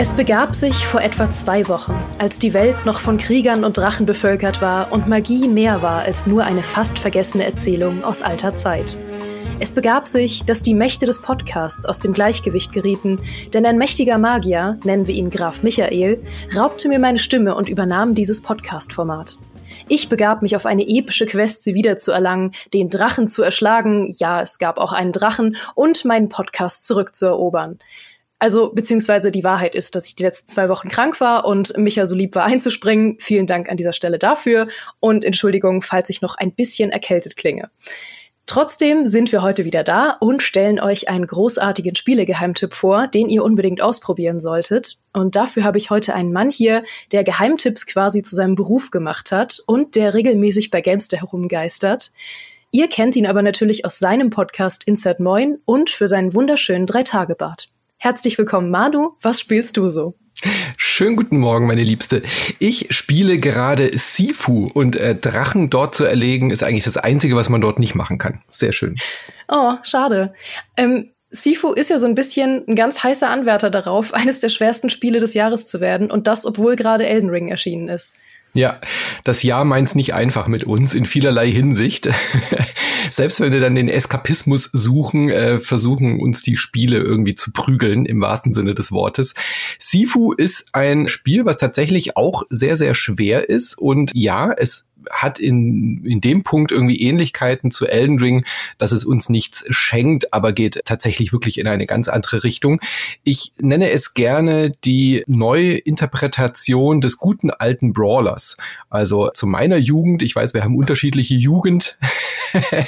Es begab sich vor etwa zwei Wochen, als die Welt noch von Kriegern und Drachen bevölkert war und Magie mehr war als nur eine fast vergessene Erzählung aus alter Zeit. Es begab sich, dass die Mächte des Podcasts aus dem Gleichgewicht gerieten, denn ein mächtiger Magier, nennen wir ihn Graf Michael, raubte mir meine Stimme und übernahm dieses Podcast-Format. Ich begab mich auf eine epische Quest, sie wiederzuerlangen, den Drachen zu erschlagen, ja, es gab auch einen Drachen, und meinen Podcast zurückzuerobern. Also, beziehungsweise die Wahrheit ist, dass ich die letzten zwei Wochen krank war und Micha so lieb war einzuspringen. Vielen Dank an dieser Stelle dafür und Entschuldigung, falls ich noch ein bisschen erkältet klinge. Trotzdem sind wir heute wieder da und stellen euch einen großartigen Spielegeheimtipp vor, den ihr unbedingt ausprobieren solltet. Und dafür habe ich heute einen Mann hier, der Geheimtipps quasi zu seinem Beruf gemacht hat und der regelmäßig bei Gamester herumgeistert. Ihr kennt ihn aber natürlich aus seinem Podcast Insert Moin und für seinen wunderschönen Drei-Tage-Bart. Herzlich willkommen, Manu. Was spielst du so? Schönen guten Morgen, meine Liebste. Ich spiele gerade Sifu und äh, Drachen dort zu erlegen ist eigentlich das Einzige, was man dort nicht machen kann. Sehr schön. Oh, schade. Ähm, Sifu ist ja so ein bisschen ein ganz heißer Anwärter darauf, eines der schwersten Spiele des Jahres zu werden und das, obwohl gerade Elden Ring erschienen ist. Ja, das Jahr meint's nicht einfach mit uns in vielerlei Hinsicht. Selbst wenn wir dann den Eskapismus suchen, äh, versuchen uns die Spiele irgendwie zu prügeln, im wahrsten Sinne des Wortes. Sifu ist ein Spiel, was tatsächlich auch sehr, sehr schwer ist. Und ja, es hat in, in dem Punkt irgendwie Ähnlichkeiten zu Elden Ring, dass es uns nichts schenkt, aber geht tatsächlich wirklich in eine ganz andere Richtung. Ich nenne es gerne die Neuinterpretation des guten alten Brawlers. Also zu meiner Jugend, ich weiß, wir haben unterschiedliche Jugend,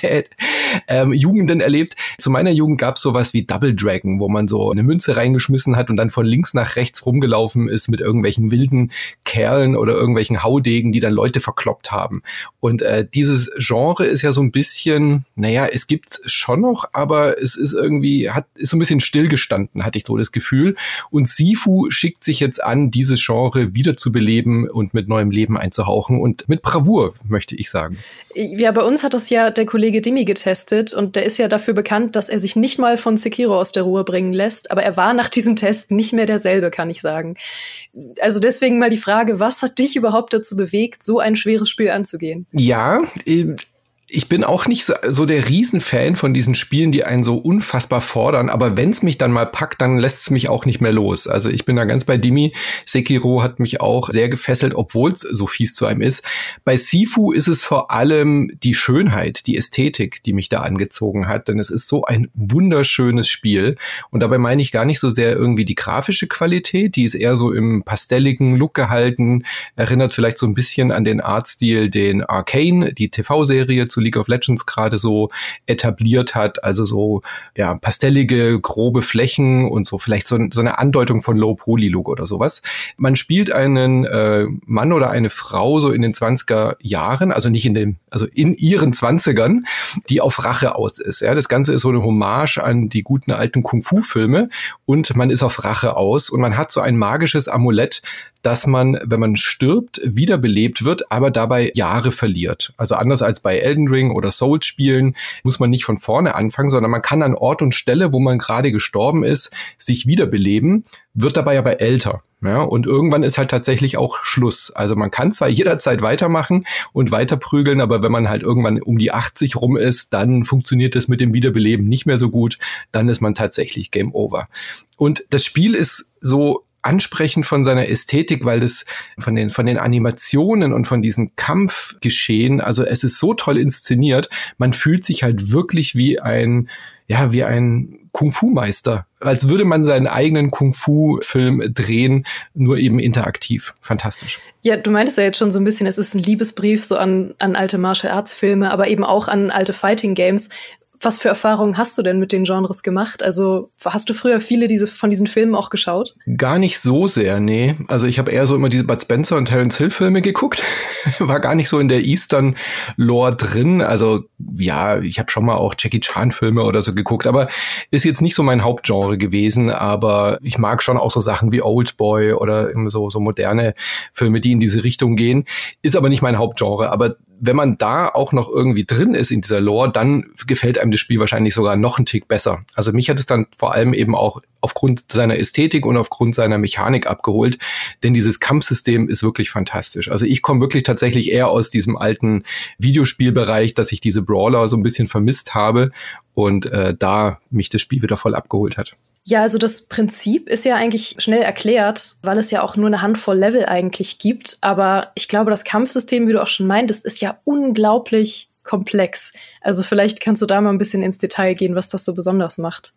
ähm, Jugenden erlebt. Zu meiner Jugend gab es sowas wie Double Dragon, wo man so eine Münze reingeschmissen hat und dann von links nach rechts rumgelaufen ist mit irgendwelchen wilden Kerlen oder irgendwelchen Haudegen, die dann Leute verkloppt haben haben. Und äh, dieses Genre ist ja so ein bisschen, naja, es gibt's schon noch, aber es ist irgendwie, hat, ist so ein bisschen stillgestanden, hatte ich so das Gefühl. Und Sifu schickt sich jetzt an, dieses Genre wiederzubeleben und mit neuem Leben einzuhauchen und mit Bravour, möchte ich sagen. Ja, bei uns hat das ja der Kollege Dimi getestet und der ist ja dafür bekannt, dass er sich nicht mal von Sekiro aus der Ruhe bringen lässt, aber er war nach diesem Test nicht mehr derselbe, kann ich sagen. Also deswegen mal die Frage, was hat dich überhaupt dazu bewegt, so ein schweres Spiel anzugehen? Ja, ähm, ich bin auch nicht so, der Riesenfan von diesen Spielen, die einen so unfassbar fordern, aber wenn es mich dann mal packt, dann lässt es mich auch nicht mehr los. Also ich bin da ganz bei Dimi. Sekiro hat mich auch sehr gefesselt, obwohl es so fies zu einem ist. Bei Sifu ist es vor allem die Schönheit, die Ästhetik, die mich da angezogen hat, denn es ist so ein wunderschönes Spiel und dabei meine ich gar nicht so sehr irgendwie die grafische Qualität, die ist eher so im pastelligen Look gehalten, erinnert vielleicht so ein bisschen an den Artstil, den Arcane, die TV-Serie zu League of Legends gerade so etabliert hat. Also so ja pastellige, grobe Flächen und so vielleicht so, so eine Andeutung von Low Poly Look oder sowas. Man spielt einen äh, Mann oder eine Frau so in den 20er Jahren, also nicht in den, also in ihren 20ern, die auf Rache aus ist. Ja, das Ganze ist so eine Hommage an die guten alten Kung-Fu-Filme und man ist auf Rache aus und man hat so ein magisches Amulett, dass man, wenn man stirbt, wiederbelebt wird, aber dabei Jahre verliert. Also anders als bei Elden Ring oder Souls Spielen muss man nicht von vorne anfangen, sondern man kann an Ort und Stelle, wo man gerade gestorben ist, sich wiederbeleben, wird dabei aber älter. Ja, und irgendwann ist halt tatsächlich auch Schluss. Also man kann zwar jederzeit weitermachen und weiter prügeln, aber wenn man halt irgendwann um die 80 rum ist, dann funktioniert es mit dem Wiederbeleben nicht mehr so gut. Dann ist man tatsächlich Game Over. Und das Spiel ist so ansprechend von seiner Ästhetik, weil das von den, von den Animationen und von diesen Kampfgeschehen, also es ist so toll inszeniert, man fühlt sich halt wirklich wie ein, ja, wie ein Kung-Fu-Meister. Als würde man seinen eigenen Kung-Fu-Film drehen, nur eben interaktiv. Fantastisch. Ja, du meintest ja jetzt schon so ein bisschen, es ist ein Liebesbrief so an, an alte Martial Arts Filme, aber eben auch an alte Fighting Games. Was für Erfahrungen hast du denn mit den Genres gemacht? Also hast du früher viele diese, von diesen Filmen auch geschaut? Gar nicht so sehr, nee. Also ich habe eher so immer diese Bud Spencer und Terence Hill Filme geguckt. War gar nicht so in der Eastern Lore drin. Also ja, ich habe schon mal auch Jackie Chan Filme oder so geguckt, aber ist jetzt nicht so mein Hauptgenre gewesen. Aber ich mag schon auch so Sachen wie Old Boy oder so, so moderne Filme, die in diese Richtung gehen. Ist aber nicht mein Hauptgenre. Aber wenn man da auch noch irgendwie drin ist in dieser Lore, dann gefällt einem das Spiel wahrscheinlich sogar noch einen Tick besser. Also mich hat es dann vor allem eben auch aufgrund seiner Ästhetik und aufgrund seiner Mechanik abgeholt, denn dieses Kampfsystem ist wirklich fantastisch. Also ich komme wirklich tatsächlich eher aus diesem alten Videospielbereich, dass ich diese Brawler so ein bisschen vermisst habe und äh, da mich das Spiel wieder voll abgeholt hat. Ja, also das Prinzip ist ja eigentlich schnell erklärt, weil es ja auch nur eine Handvoll Level eigentlich gibt. Aber ich glaube, das Kampfsystem, wie du auch schon meintest, ist ja unglaublich komplex. Also vielleicht kannst du da mal ein bisschen ins Detail gehen, was das so besonders macht.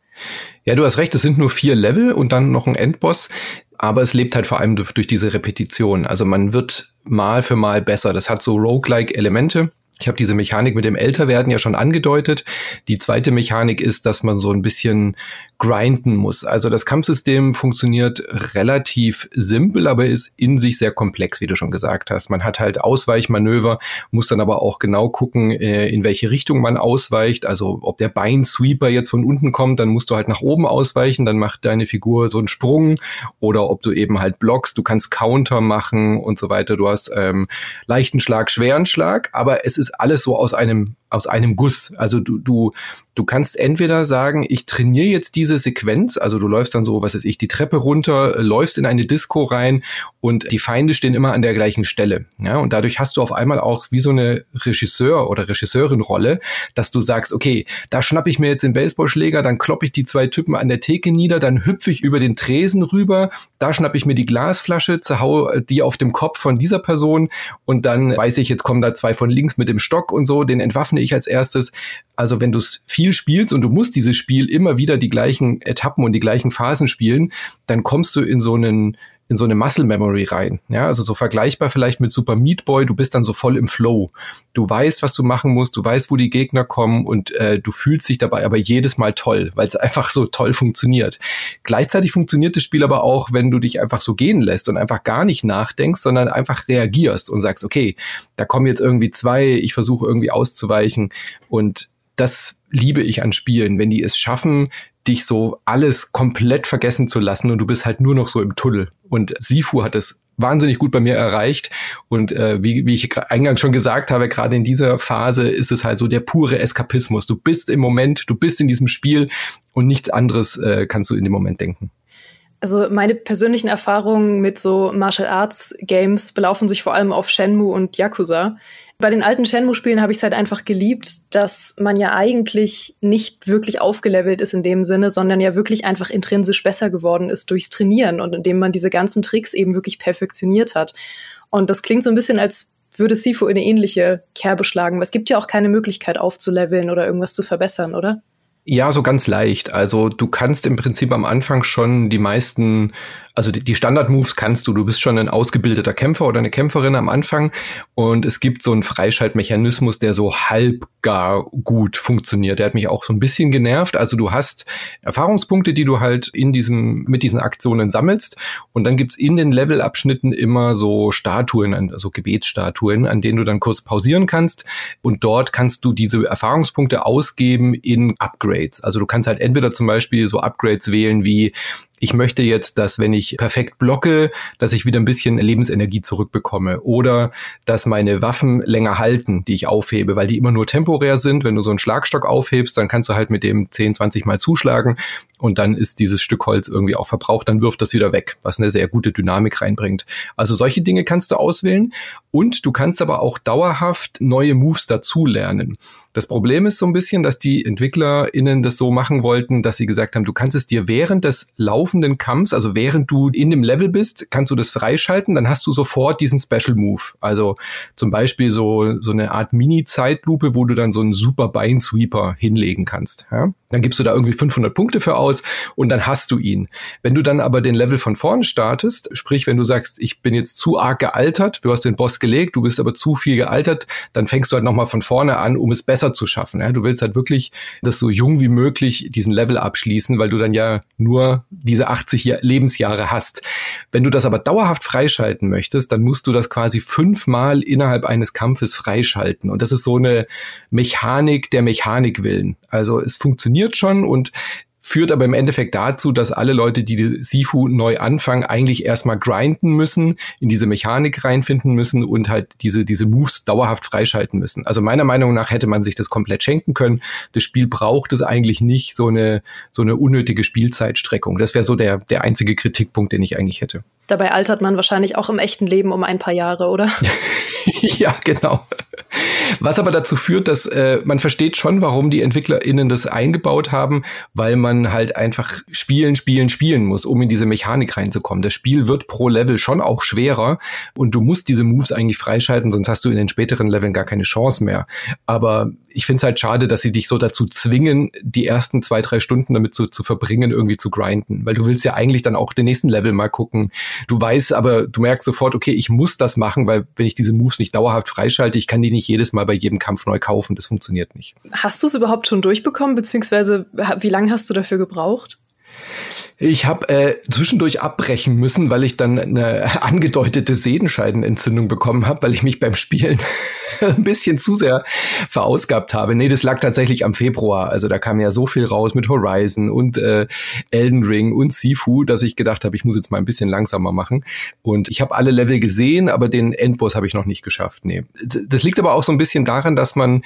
Ja, du hast recht, es sind nur vier Level und dann noch ein Endboss. Aber es lebt halt vor allem durch, diese Repetition. Also man wird mal für mal besser. Das hat so roguelike Elemente. Ich habe diese Mechanik mit dem Älterwerden ja schon angedeutet. Die zweite Mechanik ist, dass man so ein bisschen grinden muss. Also das Kampfsystem funktioniert relativ simpel, aber ist in sich sehr komplex, wie du schon gesagt hast. Man hat halt Ausweichmanöver, muss dann aber auch genau gucken, äh, in welche Richtung man ausweicht. Also ob der Beinsweeper jetzt von unten kommt, dann musst du halt nach oben ausweichen, dann macht deine Figur so einen Sprung oder ob du eben halt blockst, du kannst Counter machen und so weiter. Du hast ähm, leichten Schlag, schweren Schlag, aber es ist alles so aus einem aus einem Guss. Also du, du, du kannst entweder sagen, ich trainiere jetzt diese Sequenz, also du läufst dann so, was weiß ich, die Treppe runter, läufst in eine Disco rein und die Feinde stehen immer an der gleichen Stelle. Ja, und dadurch hast du auf einmal auch wie so eine Regisseur- oder Regisseurin-Rolle, dass du sagst, okay, da schnapp ich mir jetzt den Baseballschläger, dann klopp ich die zwei Typen an der Theke nieder, dann hüpfe ich über den Tresen rüber, da schnapp ich mir die Glasflasche, zerhau die auf dem Kopf von dieser Person und dann weiß ich, jetzt kommen da zwei von links mit dem Stock und so, den entwaffne ich als erstes. Also wenn du es viel spielst und du musst dieses Spiel immer wieder die gleichen Etappen und die gleichen Phasen spielen, dann kommst du in so einen in so eine Muscle Memory rein. Ja, also so vergleichbar vielleicht mit Super Meat Boy, du bist dann so voll im Flow. Du weißt, was du machen musst, du weißt, wo die Gegner kommen und äh, du fühlst dich dabei aber jedes Mal toll, weil es einfach so toll funktioniert. Gleichzeitig funktioniert das Spiel aber auch, wenn du dich einfach so gehen lässt und einfach gar nicht nachdenkst, sondern einfach reagierst und sagst, okay, da kommen jetzt irgendwie zwei, ich versuche irgendwie auszuweichen und das liebe ich an Spielen, wenn die es schaffen, dich so alles komplett vergessen zu lassen und du bist halt nur noch so im Tunnel. Und Sifu hat es wahnsinnig gut bei mir erreicht. Und äh, wie, wie ich eingangs schon gesagt habe, gerade in dieser Phase ist es halt so der pure Eskapismus. Du bist im Moment, du bist in diesem Spiel und nichts anderes äh, kannst du in dem Moment denken. Also meine persönlichen Erfahrungen mit so Martial Arts Games belaufen sich vor allem auf Shenmue und Yakuza. Bei den alten Shenmue-Spielen habe ich es halt einfach geliebt, dass man ja eigentlich nicht wirklich aufgelevelt ist in dem Sinne, sondern ja wirklich einfach intrinsisch besser geworden ist durchs Trainieren und indem man diese ganzen Tricks eben wirklich perfektioniert hat. Und das klingt so ein bisschen, als würde Sifu in eine ähnliche Kerbe schlagen. Es gibt ja auch keine Möglichkeit aufzuleveln oder irgendwas zu verbessern, oder? Ja, so ganz leicht. Also du kannst im Prinzip am Anfang schon die meisten also die, die Standard-Moves kannst du. Du bist schon ein ausgebildeter Kämpfer oder eine Kämpferin am Anfang und es gibt so einen Freischaltmechanismus, der so halb gar gut funktioniert. Der hat mich auch so ein bisschen genervt. Also du hast Erfahrungspunkte, die du halt in diesem, mit diesen Aktionen sammelst und dann gibt's in den Levelabschnitten immer so Statuen, also Gebetsstatuen, an denen du dann kurz pausieren kannst und dort kannst du diese Erfahrungspunkte ausgeben in Upgrades. Also du kannst halt entweder zum Beispiel so Upgrades wählen wie ich möchte jetzt, dass wenn ich perfekt blocke, dass ich wieder ein bisschen Lebensenergie zurückbekomme oder dass meine Waffen länger halten, die ich aufhebe, weil die immer nur temporär sind. Wenn du so einen Schlagstock aufhebst, dann kannst du halt mit dem 10, 20 Mal zuschlagen und dann ist dieses Stück Holz irgendwie auch verbraucht, dann wirft das wieder weg, was eine sehr gute Dynamik reinbringt. Also solche Dinge kannst du auswählen und du kannst aber auch dauerhaft neue Moves dazulernen. Das Problem ist so ein bisschen, dass die EntwicklerInnen das so machen wollten, dass sie gesagt haben, du kannst es dir während des laufenden Kampfs, also während du in dem Level bist, kannst du das freischalten, dann hast du sofort diesen Special Move. Also zum Beispiel so, so eine Art Mini-Zeitlupe, wo du dann so einen super Beinsweeper hinlegen kannst. Ja? Dann gibst du da irgendwie 500 Punkte für aus und dann hast du ihn. Wenn du dann aber den Level von vorne startest, sprich, wenn du sagst, ich bin jetzt zu arg gealtert, du hast den Boss gelegt, du bist aber zu viel gealtert, dann fängst du halt nochmal von vorne an, um es besser besser zu schaffen. Ja? Du willst halt wirklich das so jung wie möglich diesen Level abschließen, weil du dann ja nur diese 80 Lebensjahre hast. Wenn du das aber dauerhaft freischalten möchtest, dann musst du das quasi fünfmal innerhalb eines Kampfes freischalten. Und das ist so eine Mechanik der Mechanik willen. Also es funktioniert schon und führt aber im Endeffekt dazu, dass alle Leute, die Sifu neu anfangen, eigentlich erstmal grinden müssen, in diese Mechanik reinfinden müssen und halt diese, diese Moves dauerhaft freischalten müssen. Also meiner Meinung nach hätte man sich das komplett schenken können. Das Spiel braucht es eigentlich nicht, so eine, so eine unnötige Spielzeitstreckung. Das wäre so der, der einzige Kritikpunkt, den ich eigentlich hätte. Dabei altert man wahrscheinlich auch im echten Leben um ein paar Jahre, oder? ja, genau. Was aber dazu führt, dass äh, man versteht schon, warum die EntwicklerInnen das eingebaut haben, weil man halt einfach spielen, spielen, spielen muss, um in diese Mechanik reinzukommen. Das Spiel wird pro Level schon auch schwerer und du musst diese Moves eigentlich freischalten, sonst hast du in den späteren Leveln gar keine Chance mehr. Aber ich finde es halt schade, dass sie dich so dazu zwingen, die ersten zwei, drei Stunden damit zu, zu verbringen, irgendwie zu grinden. Weil du willst ja eigentlich dann auch den nächsten Level mal gucken. Du weißt aber, du merkst sofort, okay, ich muss das machen, weil wenn ich diese Moves nicht dauerhaft freischalte, ich kann die nicht jedes Mal bei jedem Kampf neu kaufen. Das funktioniert nicht. Hast du es überhaupt schon durchbekommen, beziehungsweise wie lange hast du dafür gebraucht? Ich habe äh, zwischendurch abbrechen müssen, weil ich dann eine angedeutete Sehenscheidenentzündung bekommen habe, weil ich mich beim Spielen ein bisschen zu sehr verausgabt habe. Nee, das lag tatsächlich am Februar. Also da kam ja so viel raus mit Horizon und äh, Elden Ring und Sifu, dass ich gedacht habe, ich muss jetzt mal ein bisschen langsamer machen. Und ich habe alle Level gesehen, aber den Endboss habe ich noch nicht geschafft. Nee. Das liegt aber auch so ein bisschen daran, dass man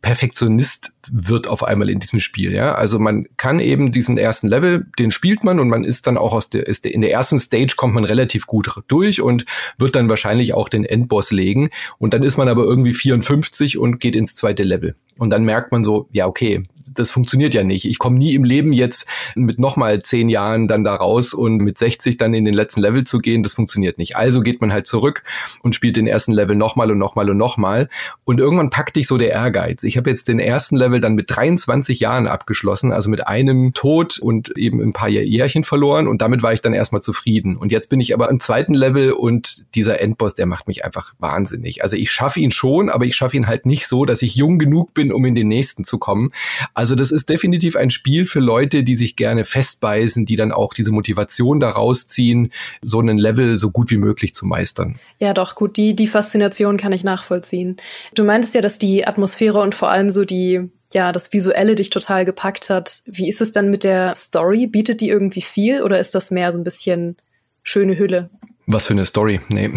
Perfektionist wird auf einmal in diesem Spiel. Ja, also man kann eben diesen ersten Level, den spielt man und man ist dann auch aus der, ist der in der ersten Stage kommt man relativ gut durch und wird dann wahrscheinlich auch den Endboss legen. Und dann ist man aber irgendwie 54 und geht ins zweite Level. Und dann merkt man so, ja, okay, das funktioniert ja nicht. Ich komme nie im Leben jetzt mit nochmal zehn Jahren dann da raus und mit 60 dann in den letzten Level zu gehen, das funktioniert nicht. Also geht man halt zurück und spielt den ersten Level nochmal und nochmal und nochmal. Und irgendwann packt dich so der Ehrgeiz. Ich habe jetzt den ersten Level dann mit 23 Jahren abgeschlossen, also mit einem Tod und eben ein paar Jährchen verloren. Und damit war ich dann erstmal zufrieden. Und jetzt bin ich aber im zweiten Level und dieser Endboss, der macht mich einfach wahnsinnig. Also ich schaffe ihn schon, aber ich schaffe ihn halt nicht so, dass ich jung genug bin, um in den nächsten zu kommen. Also das ist definitiv ein Spiel für Leute, die sich gerne festbeißen, die dann auch diese Motivation daraus ziehen, so einen Level so gut wie möglich zu meistern. Ja, doch, gut, die, die Faszination kann ich nachvollziehen. Du meintest ja, dass die Atmosphäre und vor allem so die, ja, das Visuelle dich total gepackt hat. Wie ist es dann mit der Story? Bietet die irgendwie viel oder ist das mehr so ein bisschen schöne Hülle? Was für eine Story. Nee.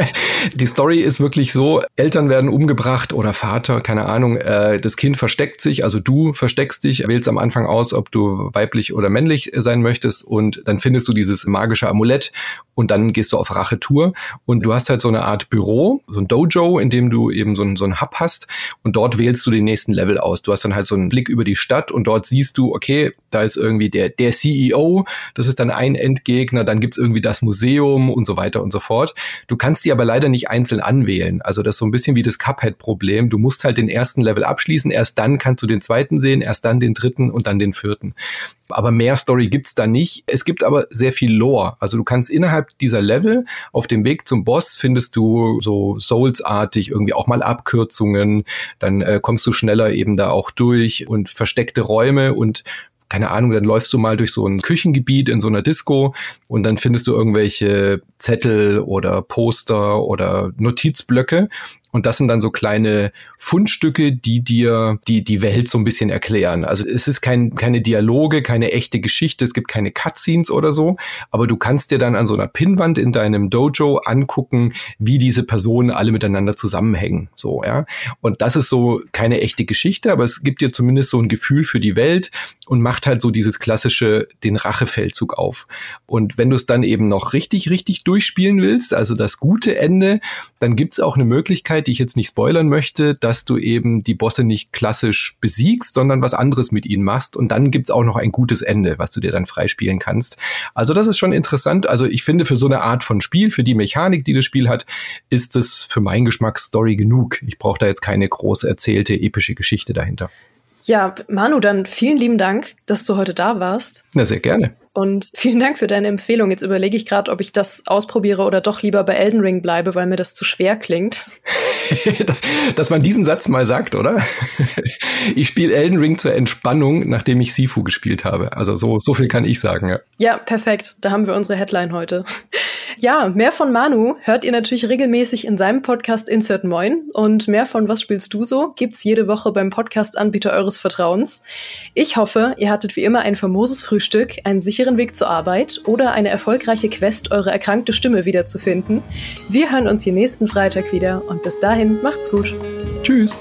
die Story ist wirklich so, Eltern werden umgebracht oder Vater, keine Ahnung, äh, das Kind versteckt sich, also du versteckst dich, wählst am Anfang aus, ob du weiblich oder männlich sein möchtest und dann findest du dieses magische Amulett und dann gehst du auf Rachetour und du hast halt so eine Art Büro, so ein Dojo, in dem du eben so ein, so ein Hub hast und dort wählst du den nächsten Level aus. Du hast dann halt so einen Blick über die Stadt und dort siehst du, okay, da ist irgendwie der, der CEO, das ist dann ein Endgegner, dann gibt's irgendwie das Museum und so so weiter und so fort. Du kannst die aber leider nicht einzeln anwählen. Also das ist so ein bisschen wie das Cuphead-Problem. Du musst halt den ersten Level abschließen, erst dann kannst du den zweiten sehen, erst dann den dritten und dann den vierten. Aber mehr Story gibt's da nicht. Es gibt aber sehr viel Lore. Also du kannst innerhalb dieser Level auf dem Weg zum Boss findest du so Souls-artig irgendwie auch mal Abkürzungen. Dann äh, kommst du schneller eben da auch durch und versteckte Räume und keine Ahnung, dann läufst du mal durch so ein Küchengebiet in so einer Disco und dann findest du irgendwelche Zettel oder Poster oder Notizblöcke und das sind dann so kleine Fundstücke, die dir die, die Welt so ein bisschen erklären. Also es ist kein, keine Dialoge, keine echte Geschichte, es gibt keine Cutscenes oder so, aber du kannst dir dann an so einer Pinnwand in deinem Dojo angucken, wie diese Personen alle miteinander zusammenhängen. So, ja. Und das ist so keine echte Geschichte, aber es gibt dir zumindest so ein Gefühl für die Welt und macht halt so dieses klassische, den Rachefeldzug auf. Und wenn du es dann eben noch richtig, richtig durchspielen willst, also das gute Ende, dann gibt's auch eine Möglichkeit, die ich jetzt nicht spoilern möchte, dass du eben die Bosse nicht klassisch besiegst, sondern was anderes mit ihnen machst. Und dann gibt's auch noch ein gutes Ende, was du dir dann freispielen kannst. Also das ist schon interessant. Also ich finde, für so eine Art von Spiel, für die Mechanik, die das Spiel hat, ist es für meinen Geschmack Story genug. Ich brauche da jetzt keine groß erzählte, epische Geschichte dahinter. Ja, Manu, dann vielen lieben Dank, dass du heute da warst. Na, sehr gerne. Und vielen Dank für deine Empfehlung. Jetzt überlege ich gerade, ob ich das ausprobiere oder doch lieber bei Elden Ring bleibe, weil mir das zu schwer klingt. Dass man diesen Satz mal sagt, oder? Ich spiele Elden Ring zur Entspannung, nachdem ich Sifu gespielt habe. Also so, so viel kann ich sagen. Ja, ja perfekt. Da haben wir unsere Headline heute. Ja, mehr von Manu hört ihr natürlich regelmäßig in seinem Podcast Insert Moin und mehr von Was spielst du so gibt's jede Woche beim Podcast-Anbieter eures Vertrauens. Ich hoffe, ihr hattet wie immer ein famoses Frühstück, einen sicheren Weg zur Arbeit oder eine erfolgreiche Quest, eure erkrankte Stimme wiederzufinden. Wir hören uns hier nächsten Freitag wieder und bis dahin macht's gut. Tschüss.